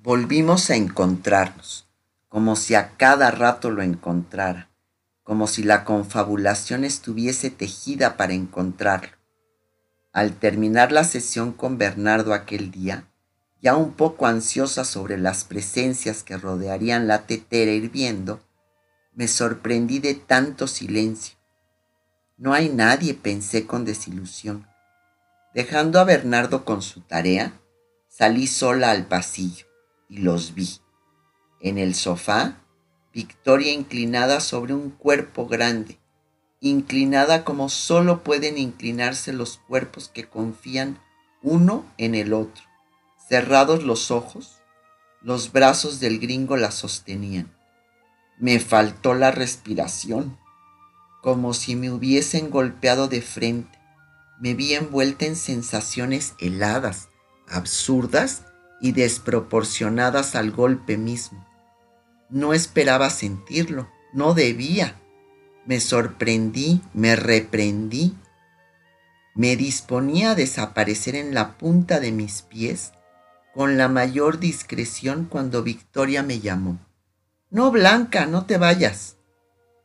Volvimos a encontrarnos, como si a cada rato lo encontrara, como si la confabulación estuviese tejida para encontrarlo. Al terminar la sesión con Bernardo aquel día, ya un poco ansiosa sobre las presencias que rodearían la tetera hirviendo, me sorprendí de tanto silencio. No hay nadie, pensé con desilusión. Dejando a Bernardo con su tarea, salí sola al pasillo y los vi. En el sofá, Victoria inclinada sobre un cuerpo grande, inclinada como solo pueden inclinarse los cuerpos que confían uno en el otro. Cerrados los ojos, los brazos del gringo la sostenían. Me faltó la respiración, como si me hubiesen golpeado de frente. Me vi envuelta en sensaciones heladas, absurdas y desproporcionadas al golpe mismo. No esperaba sentirlo, no debía. Me sorprendí, me reprendí. Me disponía a desaparecer en la punta de mis pies con la mayor discreción cuando Victoria me llamó. No, Blanca, no te vayas.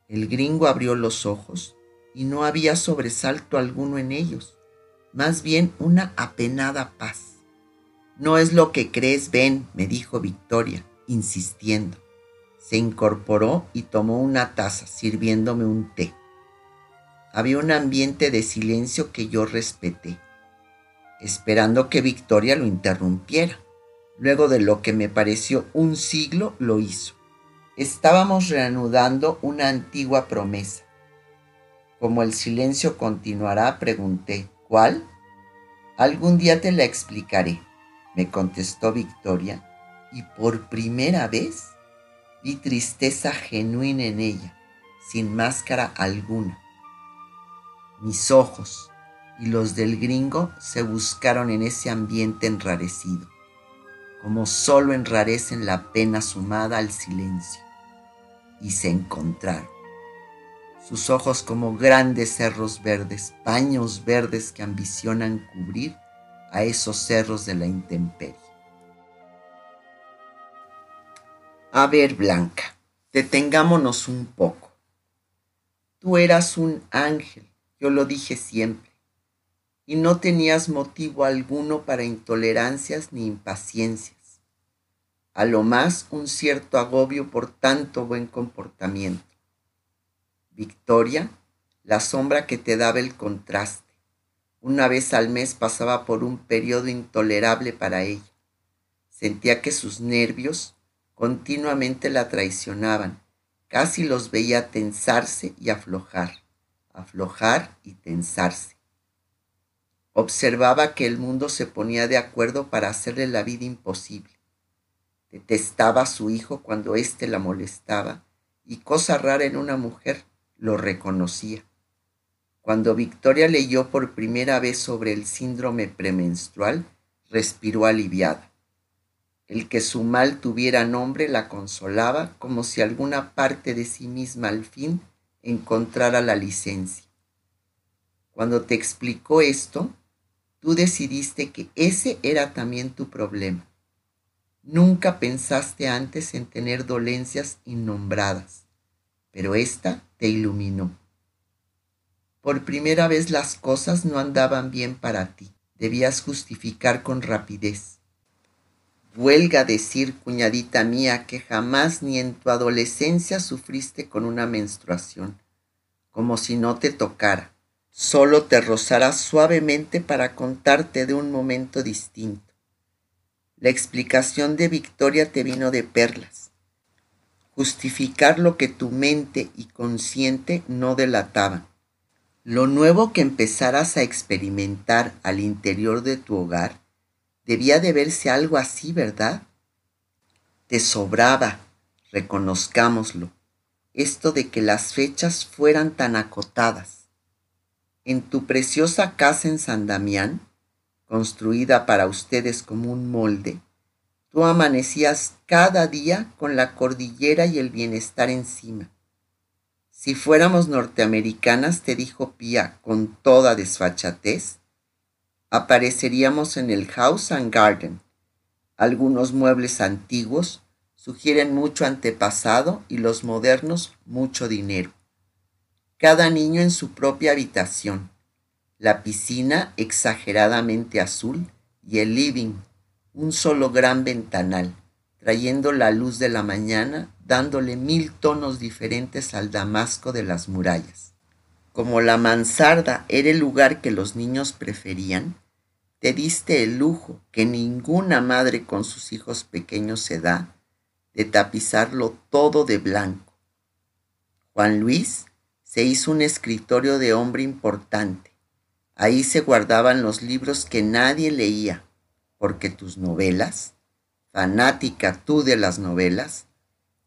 El gringo abrió los ojos y no había sobresalto alguno en ellos, más bien una apenada paz. No es lo que crees, ven, me dijo Victoria, insistiendo. Se incorporó y tomó una taza, sirviéndome un té. Había un ambiente de silencio que yo respeté, esperando que Victoria lo interrumpiera. Luego de lo que me pareció un siglo, lo hizo. Estábamos reanudando una antigua promesa. Como el silencio continuará, pregunté, ¿cuál? Algún día te la explicaré, me contestó Victoria, y por primera vez vi tristeza genuina en ella, sin máscara alguna. Mis ojos y los del gringo se buscaron en ese ambiente enrarecido, como solo enrarecen la pena sumada al silencio y se encontraron. Sus ojos como grandes cerros verdes, paños verdes que ambicionan cubrir a esos cerros de la intemperie. A ver, Blanca, detengámonos un poco. Tú eras un ángel, yo lo dije siempre, y no tenías motivo alguno para intolerancias ni impaciencias a lo más un cierto agobio por tanto buen comportamiento. Victoria, la sombra que te daba el contraste. Una vez al mes pasaba por un periodo intolerable para ella. Sentía que sus nervios continuamente la traicionaban. Casi los veía tensarse y aflojar, aflojar y tensarse. Observaba que el mundo se ponía de acuerdo para hacerle la vida imposible Detestaba a su hijo cuando éste la molestaba y cosa rara en una mujer, lo reconocía. Cuando Victoria leyó por primera vez sobre el síndrome premenstrual, respiró aliviada. El que su mal tuviera nombre la consolaba como si alguna parte de sí misma al fin encontrara la licencia. Cuando te explicó esto, tú decidiste que ese era también tu problema Nunca pensaste antes en tener dolencias innombradas, pero esta te iluminó. Por primera vez las cosas no andaban bien para ti. Debías justificar con rapidez. Huelga decir, cuñadita mía, que jamás ni en tu adolescencia sufriste con una menstruación, como si no te tocara. Solo te rozara suavemente para contarte de un momento distinto la explicación de Victoria te vino de perlas. Justificar lo que tu mente y consciente no delataban. Lo nuevo que empezaras a experimentar al interior de tu hogar debía de verse algo así, ¿verdad? Te sobraba, reconozcámoslo, esto de que las fechas fueran tan acotadas. En tu preciosa casa en San Damián, construida para ustedes como un molde, tú amanecías cada día con la cordillera y el bienestar encima. Si fuéramos norteamericanas, te dijo Pía con toda desfachatez, apareceríamos en el House and Garden, Algunos muebles antiguos sugieren mucho antepasado y los modernos mucho dinero. Cada niño en su propia habitación, la piscina exageradamente azul y el living, un solo gran ventanal, trayendo la luz de la mañana, dándole mil tonos diferentes al damasco de las murallas. Como la mansarda era el lugar que los niños preferían, te diste el lujo que ninguna madre con sus hijos pequeños se da de tapizarlo todo de blanco. Juan Luis se hizo un escritorio de hombre importante. Ahí se guardaban los libros que nadie leía, porque tus novelas, fanática tú de las novelas,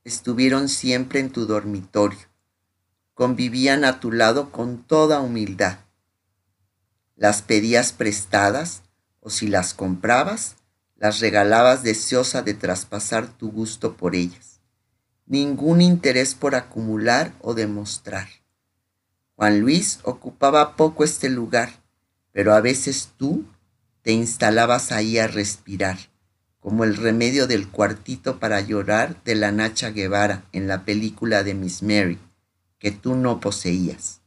estuvieron siempre en tu dormitorio, convivían a tu lado con toda humildad. Las pedías prestadas o si las comprabas, las regalabas deseosa de traspasar tu gusto por ellas. Ningún interés por acumular o demostrar. Juan Luis ocupaba poco este lugar, pero a veces tú te instalabas ahí a respirar, como el remedio del cuartito para llorar de la Nacha Guevara en la película de Miss Mary, que tú no poseías.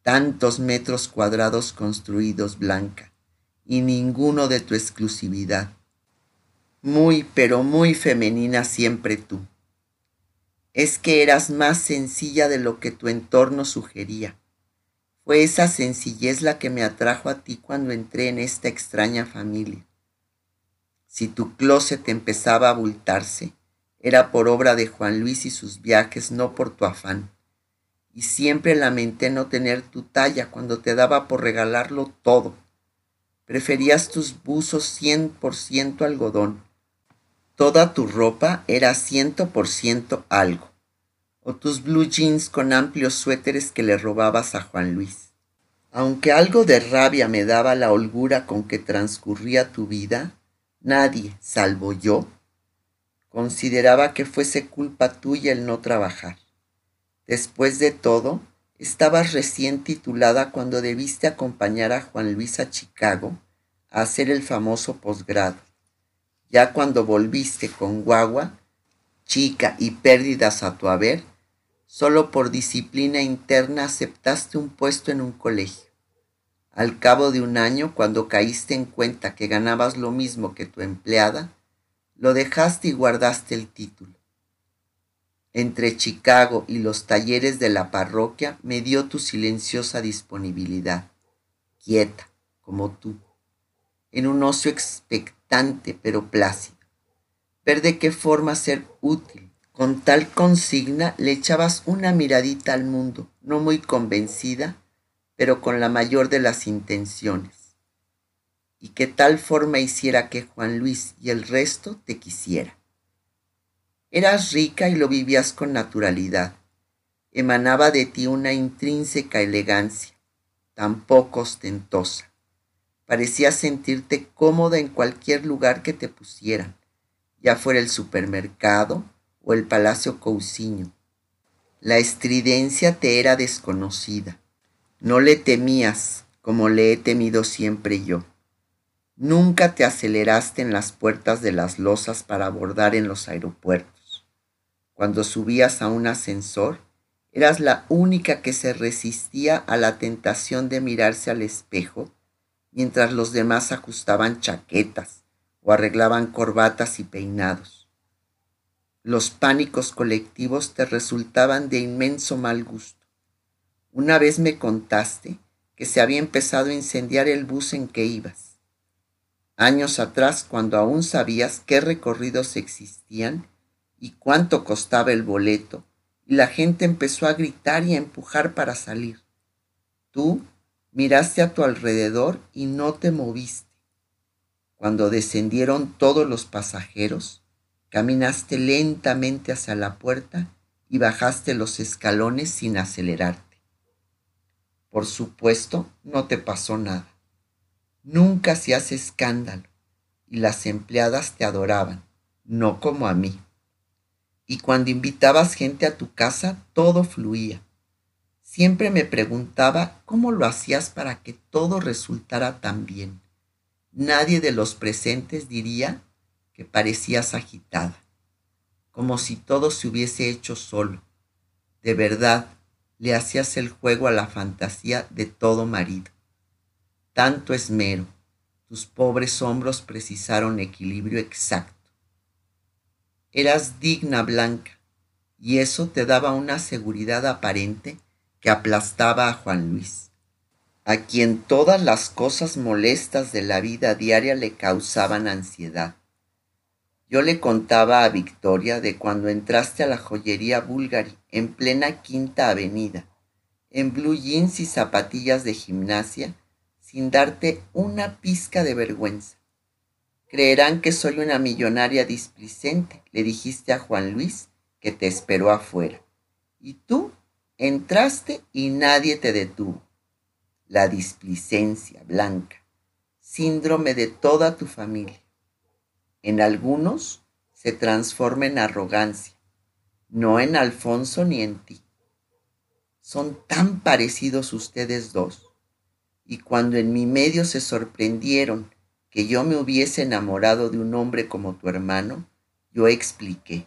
Tantos metros cuadrados construidos, Blanca, y ninguno de tu exclusividad. Muy, pero muy femenina siempre tú. Es que eras más sencilla de lo que tu entorno sugería. Fue esa sencillez la que me atrajo a ti cuando entré en esta extraña familia. Si tu closet empezaba a abultarse, era por obra de Juan Luis y sus viajes, no por tu afán. Y siempre lamenté no tener tu talla cuando te daba por regalarlo todo Preferías tus buzos cien por ciento algodón. Toda tu ropa era ciento por ciento algo. O tus blue jeans con amplios suéteres que le robabas a Juan Luis. Aunque algo de rabia me daba la holgura con que transcurría tu vida, nadie, salvo yo, consideraba que fuese culpa tuya el no trabajar. Después de todo, Estabas recién titulada cuando debiste acompañar a Juan Luis a Chicago a hacer el famoso posgrado. Ya cuando volviste con guagua, chica y pérdidas a tu haber, solo por disciplina interna aceptaste un puesto en un colegio. Al cabo de un año, cuando caíste en cuenta que ganabas lo mismo que tu empleada, lo dejaste y guardaste el título entre Chicago y los talleres de la parroquia me dio tu silenciosa disponibilidad, quieta, como tú, en un ocio expectante pero plácido. Ver de qué forma ser útil. Con tal consigna le echabas una miradita al mundo, no muy convencida, pero con la mayor de las intenciones. Y que tal forma hiciera que Juan Luis y el resto te quisiera. Eras rica y lo vivías con naturalidad. Emanaba de ti una intrínseca elegancia, tan poco ostentosa. Parecías sentirte cómoda en cualquier lugar que te pusieran, ya fuera el supermercado o el Palacio Cousiño. La estridencia te era desconocida. No le temías como le he temido siempre yo. Nunca te aceleraste en las puertas de las losas para abordar en los aeropuertos. Cuando subías a un ascensor, eras la única que se resistía a la tentación de mirarse al espejo, mientras los demás ajustaban chaquetas o arreglaban corbatas y peinados. Los pánicos colectivos te resultaban de inmenso mal gusto. Una vez me contaste que se había empezado a incendiar el bus en que ibas. Años atrás, cuando aún sabías qué recorridos existían y cuánto costaba el boleto, y la gente empezó a gritar y a empujar para salir. Tú miraste a tu alrededor y no te moviste. Cuando descendieron todos los pasajeros, caminaste lentamente hacia la puerta y bajaste los escalones sin acelerarte. Por supuesto, no te pasó nada. Nunca se hace escándalo y las empleadas te adoraban, no como a mí y cuando invitabas gente a tu casa, todo fluía. Siempre me preguntaba cómo lo hacías para que todo resultara tan bien. Nadie de los presentes diría que parecías agitada, como si todo se hubiese hecho solo. De verdad, le hacías el juego a la fantasía de todo marido. Tanto esmero, tus pobres hombros precisaron equilibrio exacto. Eras digna, Blanca, y eso te daba una seguridad aparente que aplastaba a Juan Luis, a quien todas las cosas molestas de la vida diaria le causaban ansiedad. Yo le contaba a Victoria de cuando entraste a la joyería Bulgari en plena Quinta Avenida, en blue jeans y zapatillas de gimnasia, sin darte una pizca de vergüenza. Creerán que soy una millonaria displicente, le dijiste a Juan Luis, que te esperó afuera. Y tú entraste y nadie te detuvo. La displicencia blanca, síndrome de toda tu familia. En algunos se transforma en arrogancia, no en Alfonso ni en ti. Son tan parecidos ustedes dos. Y cuando en mi medio se sorprendieron que yo me hubiese enamorado de un hombre como tu hermano, yo expliqué.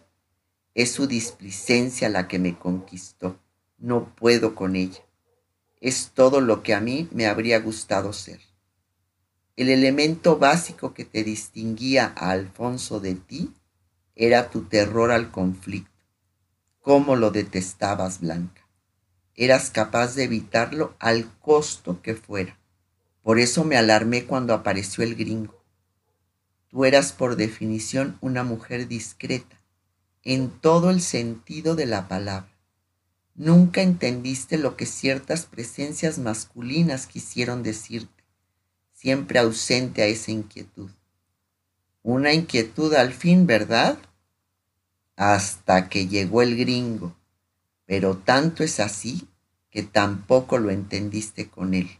Es su displicencia la que me conquistó. No puedo con ella. Es todo lo que a mí me habría gustado ser. El elemento básico que te distinguía a Alfonso de ti era tu terror al conflicto. ¿Cómo lo detestabas, Blanca? Eras capaz de evitarlo al costo que fuera. Por eso me alarmé cuando apareció el gringo. Tú eras por definición una mujer discreta, en todo el sentido de la palabra. Nunca entendiste lo que ciertas presencias masculinas quisieron decirte, siempre ausente a esa inquietud. Una inquietud al fin, ¿verdad? Hasta que llegó el gringo, pero tanto es así que tampoco lo entendiste con él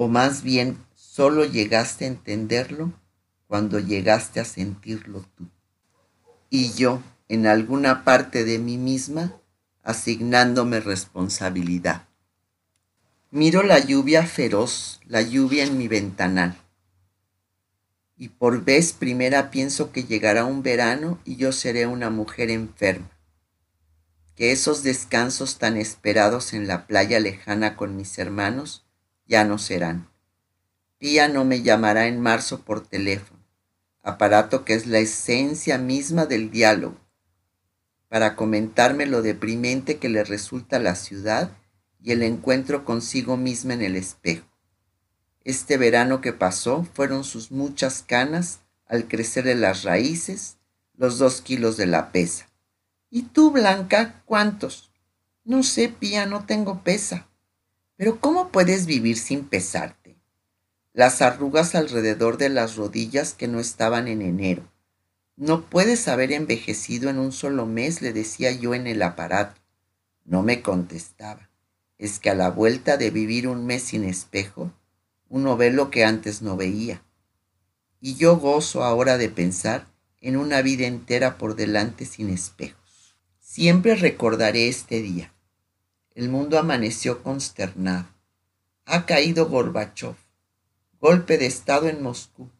o más bien solo llegaste a entenderlo cuando llegaste a sentirlo tú. Y yo, en alguna parte de mí misma, asignándome responsabilidad. Miro la lluvia feroz, la lluvia en mi ventanal. Y por vez primera pienso que llegará un verano y yo seré una mujer enferma. Que esos descansos tan esperados en la playa lejana con mis hermanos ya no serán. Pía no me llamará en marzo por teléfono, aparato que es la esencia misma del diálogo, para comentarme lo deprimente que le resulta la ciudad y el encuentro consigo misma en el espejo. Este verano que pasó fueron sus muchas canas al crecerle las raíces, los dos kilos de la pesa. ¿Y tú, Blanca, cuántos? No sé, Pía, no tengo pesa. Pero ¿cómo puedes vivir sin pesarte? Las arrugas alrededor de las rodillas que no estaban en enero. No puedes haber envejecido en un solo mes, le decía yo en el aparato. No me contestaba. Es que a la vuelta de vivir un mes sin espejo, uno ve lo que antes no veía. Y yo gozo ahora de pensar en una vida entera por delante sin espejos. Siempre recordaré este día el mundo amaneció consternado. Ha caído Gorbachov. Golpe de Estado en Moscú.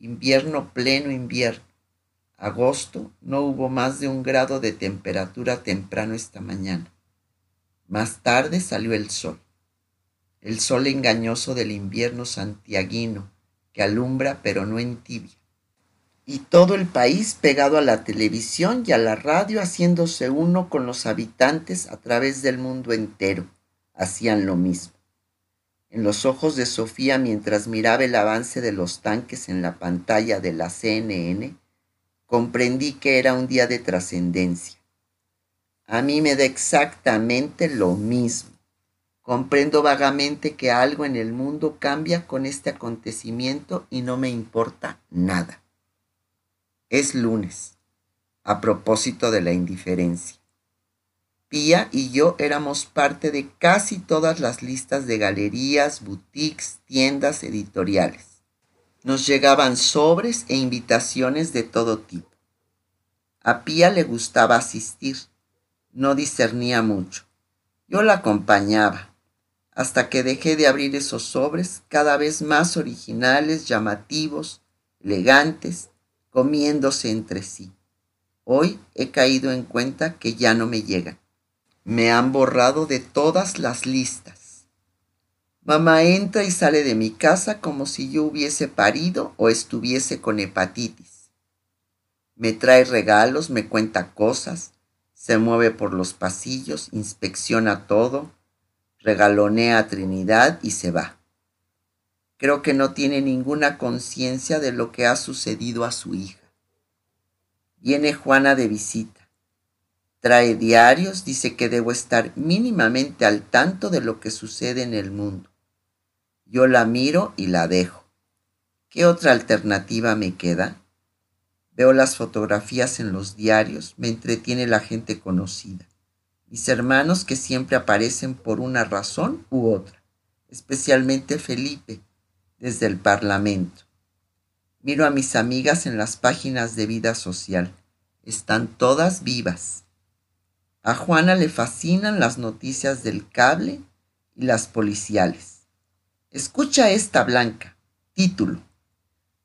Invierno pleno invierno. Agosto no hubo más de un grado de temperatura temprano esta mañana. Más tarde salió el sol. El sol engañoso del invierno santiaguino que alumbra pero no entibia y todo el país pegado a la televisión y a la radio haciéndose uno con los habitantes a través del mundo entero. Hacían lo mismo. En los ojos de Sofía mientras miraba el avance de los tanques en la pantalla de la CNN, comprendí que era un día de trascendencia. A mí me da exactamente lo mismo. Comprendo vagamente que algo en el mundo cambia con este acontecimiento y no me importa nada. Es lunes, a propósito de la indiferencia. Pía y yo éramos parte de casi todas las listas de galerías, boutiques, tiendas editoriales. Nos llegaban sobres e invitaciones de todo tipo. A Pía le gustaba asistir, no discernía mucho. Yo la acompañaba, hasta que dejé de abrir esos sobres cada vez más originales, llamativos, elegantes comiéndose entre sí. Hoy he caído en cuenta que ya no me llegan. Me han borrado de todas las listas. Mamá entra y sale de mi casa como si yo hubiese parido o estuviese con hepatitis. Me trae regalos, me cuenta cosas, se mueve por los pasillos, inspecciona todo, regalonea a Trinidad y se va. Creo que no tiene ninguna conciencia de lo que ha sucedido a su hija. Viene Juana de visita. Trae diarios, dice que debo estar mínimamente al tanto de lo que sucede en el mundo. Yo la miro y la dejo. ¿Qué otra alternativa me queda? Veo las fotografías en los diarios, me entretiene la gente conocida. Mis hermanos que siempre aparecen por una razón u otra, especialmente Felipe, desde el Parlamento. Miro a mis amigas en las páginas de vida social. Están todas vivas. A Juana le fascinan las noticias del cable y las policiales. Escucha esta blanca. Título.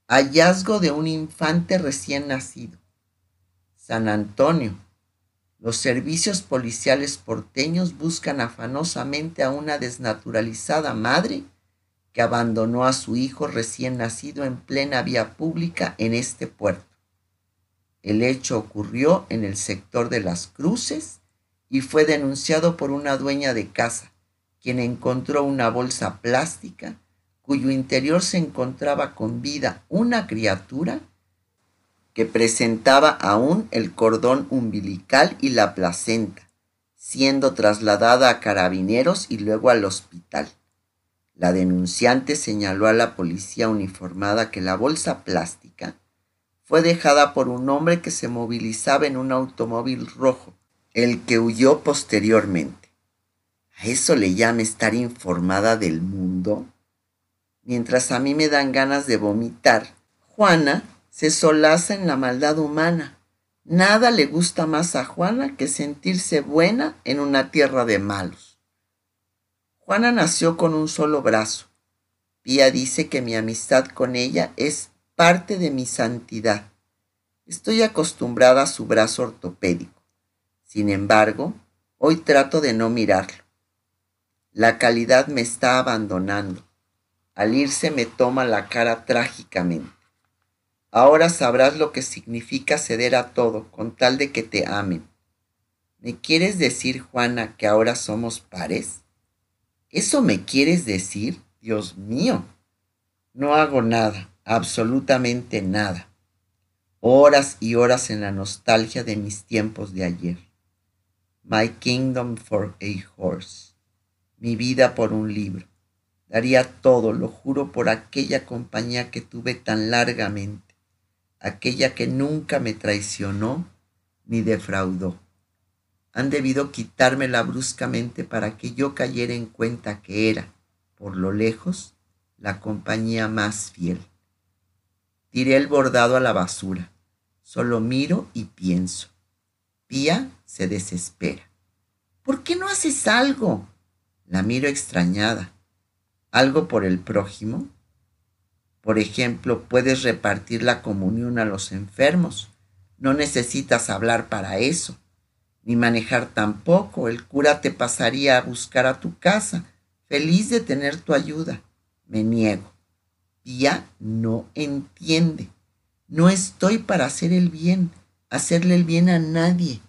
Hallazgo de un infante recién nacido. San Antonio. Los servicios policiales porteños buscan afanosamente a una desnaturalizada madre que abandonó a su hijo recién nacido en plena vía pública en este puerto. El hecho ocurrió en el sector de las cruces y fue denunciado por una dueña de casa, quien encontró una bolsa plástica cuyo interior se encontraba con vida una criatura que presentaba aún el cordón umbilical y la placenta, siendo trasladada a carabineros y luego al hospital. La denunciante señaló a la policía uniformada que la bolsa plástica fue dejada por un hombre que se movilizaba en un automóvil rojo, el que huyó posteriormente. ¿A eso le llama estar informada del mundo? Mientras a mí me dan ganas de vomitar, Juana se solaza en la maldad humana. Nada le gusta más a Juana que sentirse buena en una tierra de malos. Juana nació con un solo brazo. Pía dice que mi amistad con ella es parte de mi santidad. Estoy acostumbrada a su brazo ortopédico. Sin embargo, hoy trato de no mirarlo. La calidad me está abandonando. Al irse me toma la cara trágicamente. Ahora sabrás lo que significa ceder a todo con tal de que te amen. ¿Me quieres decir, Juana, que ahora somos pares? ¿Eso me quieres decir? Dios mío. No hago nada, absolutamente nada. Horas y horas en la nostalgia de mis tiempos de ayer. My kingdom for a horse. Mi vida por un libro Daría todo, lo juro, por aquella compañía que tuve tan largamente, aquella que nunca me traicionó ni defraudó. Han debido quitármela bruscamente para que yo cayera en cuenta que era, por lo lejos, la compañía más fiel. Tiré el bordado a la basura. Solo miro y pienso. Pía se desespera. ¿Por qué no haces algo? La miro extrañada algo por el prójimo? Por ejemplo, puedes repartir la comunión a los enfermos. No necesitas hablar para eso, ni manejar tampoco. El cura te pasaría a buscar a tu casa, feliz de tener tu ayuda. Me niego. Pía no entiende. No estoy para hacer el bien, hacerle el bien a nadie.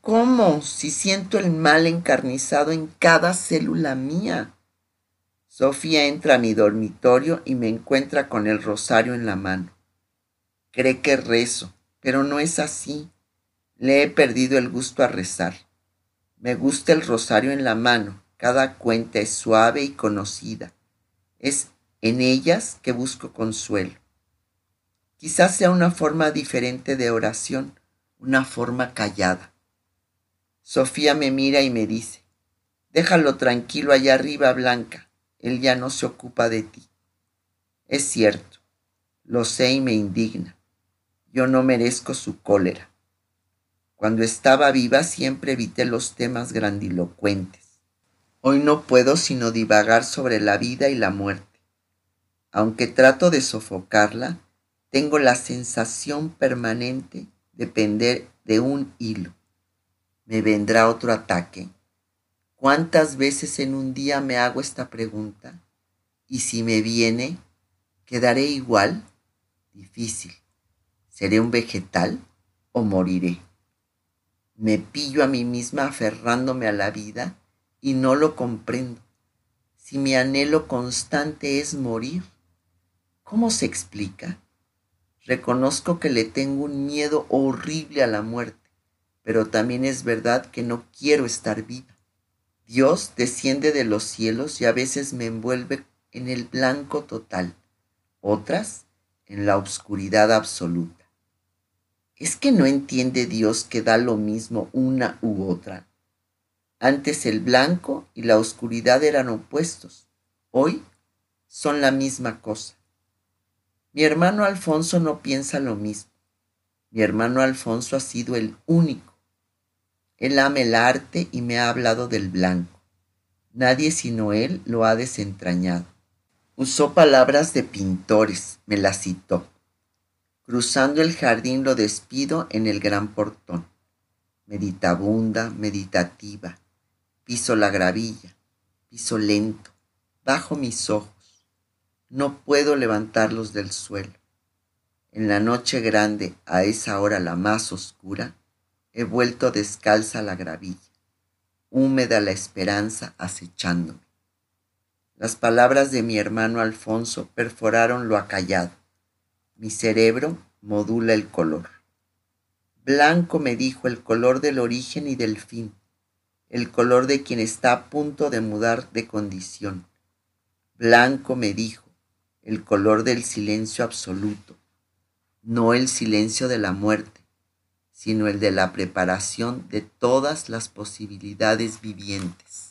¿Cómo si siento el mal encarnizado en cada célula mía? Sofía entra a mi dormitorio y me encuentra con el rosario en la mano. Cree que rezo, pero no es así. Le he perdido el gusto a rezar. Me gusta el rosario en la mano. Cada cuenta es suave y conocida. Es en ellas que busco consuelo. Quizás sea una forma diferente de oración, una forma callada. Sofía me mira y me dice, déjalo tranquilo allá arriba, Blanca. Él ya no se ocupa de ti. Es cierto, lo sé y me indigna. Yo no merezco su cólera. Cuando estaba viva siempre evité los temas grandilocuentes. Hoy no puedo sino divagar sobre la vida y la muerte. Aunque trato de sofocarla, tengo la sensación permanente de pender de un hilo. ¿Me vendrá otro ataque? ¿Cuántas veces en un día me hago esta pregunta? Y si me viene, ¿quedaré igual? Difícil. ¿Seré un vegetal o moriré? Me pillo a mí misma aferrándome a la vida y no lo comprendo. Si mi anhelo constante es morir, ¿cómo se explica? Reconozco que le tengo un miedo horrible a la muerte, pero también es verdad que no quiero estar viva. Dios desciende de los cielos y a veces me envuelve en el blanco total, otras en la oscuridad absoluta. ¿Es que no entiende Dios que da lo mismo una u otra? Antes el blanco y la oscuridad eran opuestos, hoy son la misma cosa. Mi hermano Alfonso no piensa lo mismo. Mi hermano Alfonso ha sido el único. Él ama el arte y me ha hablado del blanco. Nadie sino él lo ha desentrañado. Usó palabras de pintores, me las citó. Cruzando el jardín lo despido en el gran portón. Meditabunda, meditativa, piso la gravilla, piso lento, bajo mis ojos no puedo levantarlos del suelo. En la noche grande, a esa hora la más oscura, he vuelto descalza a la gravilla, húmeda la esperanza acechándome. Las palabras de mi hermano Alfonso perforaron lo acallado. Mi cerebro modula el color. Blanco me dijo el color del origen y del fin, el color de quien está a punto de mudar de condición. Blanco me dijo el color del silencio absoluto, no el silencio de la muerte, sino el de la preparación de todas las posibilidades vivientes.